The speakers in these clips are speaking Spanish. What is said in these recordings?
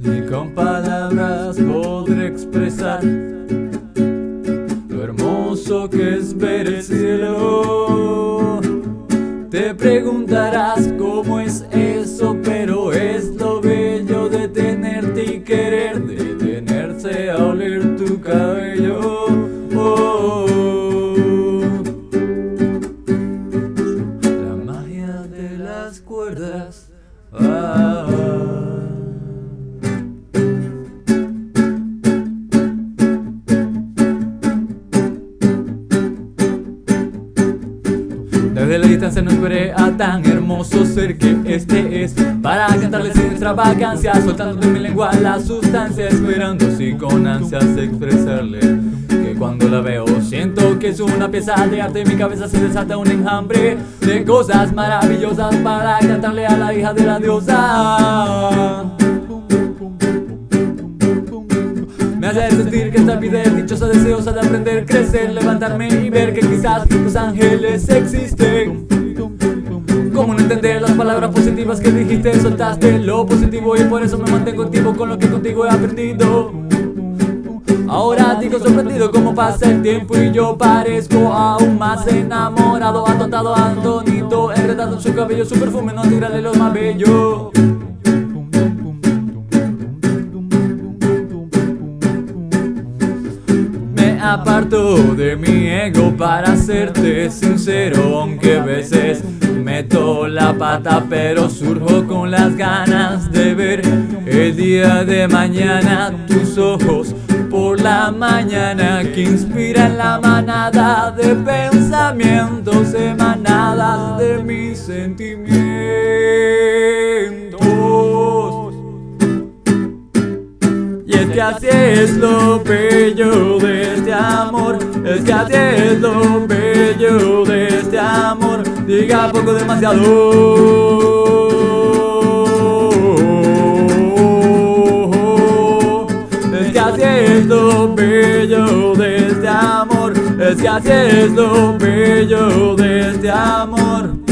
ni con palabras podré expresar lo hermoso que es ver el cielo. Te preguntarás cómo es él. Desde la distancia no esperé a tan hermoso ser que este es. Para cantarle sin extravagancia Soltando de mi lengua la sustancia Esperando así con ansias expresarle Que cuando la veo siento que es una pieza de arte. En mi cabeza se desata un enjambre De cosas maravillosas Para cantarle a la hija de la diosa. Me hace sentir que esta vida es dichosa, deseosa de aprender, crecer, levantarme y ver que quizás los ángeles existen. ¿Cómo no entender las palabras positivas que dijiste? Soltaste lo positivo y por eso me mantengo activo con lo que contigo he aprendido. Ahora digo sorprendido cómo pasa el tiempo y yo parezco aún más enamorado, atontado, antonito, enredado en su cabello, su perfume no tirarle lo más bello. Me aparto de mi ego para serte sincero, aunque a veces meto la pata, pero surjo con las ganas de ver el día de mañana tus ojos por la mañana que inspiran la manada de pensamientos emanadas de mis sentimientos. Y es que así es lo bello de este amor Es que así es lo bello de Diga poco demasiado. Es que así es lo bello de este amor. Es que así es lo bello de este amor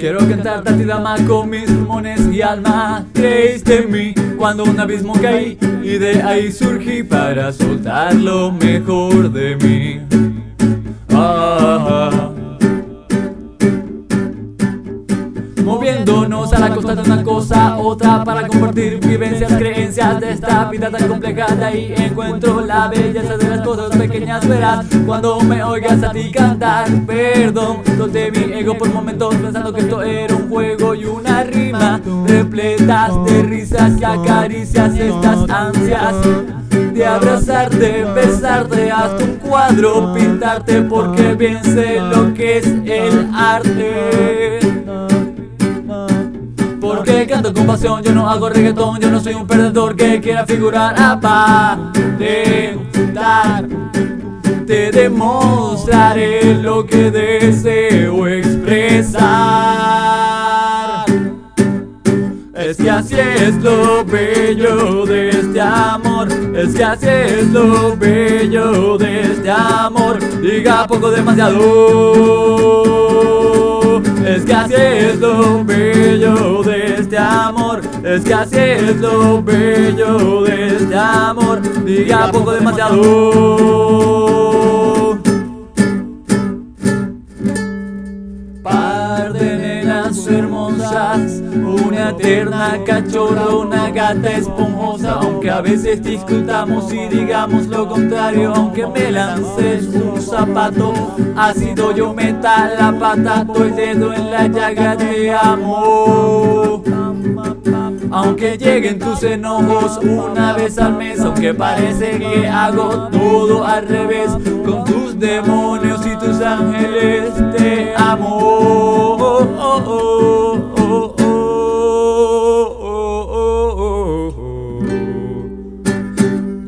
Quiero cantar ti dama con mis pulmones y alma Creíste en mí cuando un abismo caí Y de ahí surgí para soltar lo mejor de mí Ah. Moviéndonos a la costa de una cosa otra Para compartir vivencias, creencias de esta vida tan compleja De ahí encuentro la belleza de las cosas pequeñas Verás cuando me oigas a ti cantar Perdón, solté mi ego por momentos Pensando que esto era un juego y una rima Repletas de risas y acaricias estas ansias de abrazarte, besarte, hasta un cuadro, pintarte porque bien sé lo que es el arte. Pasión, yo no hago reggaetón, yo no soy un perdedor que quiera figurar aparentar. Te demostraré lo que deseo expresar. Es que así es lo bello de este amor Es que así es lo bello de este amor Diga poco demasiado Es que así es lo bello de Es que así es lo bello de este amor Diga poco demasiado Par de nenas hermosas, una eterna cachorra, una gata esponjosa. Aunque a veces discutamos y digamos lo contrario, aunque me lances un zapato, ácido yo meta la pata, el dedo en la llaga te amo. Aunque lleguen tus enojos una vez al mes, aunque parece que hago todo al revés, con tus demonios y tus ángeles te amo.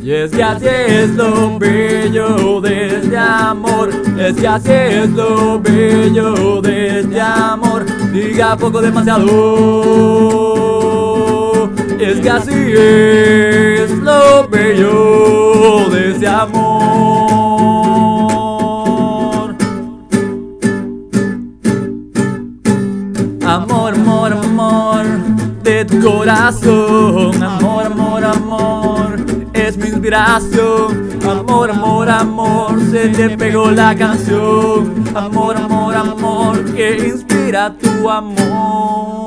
Y es que así es lo bello de este amor, es que así es lo bello de este amor, diga poco demasiado. Es que así es lo bello de este amor. Amor, amor, corazón. Amor, amor, amor, es mi inspiración. Amor, amor, amor, se te pegó la canción. Amor, amor, amor, que inspira tu amor.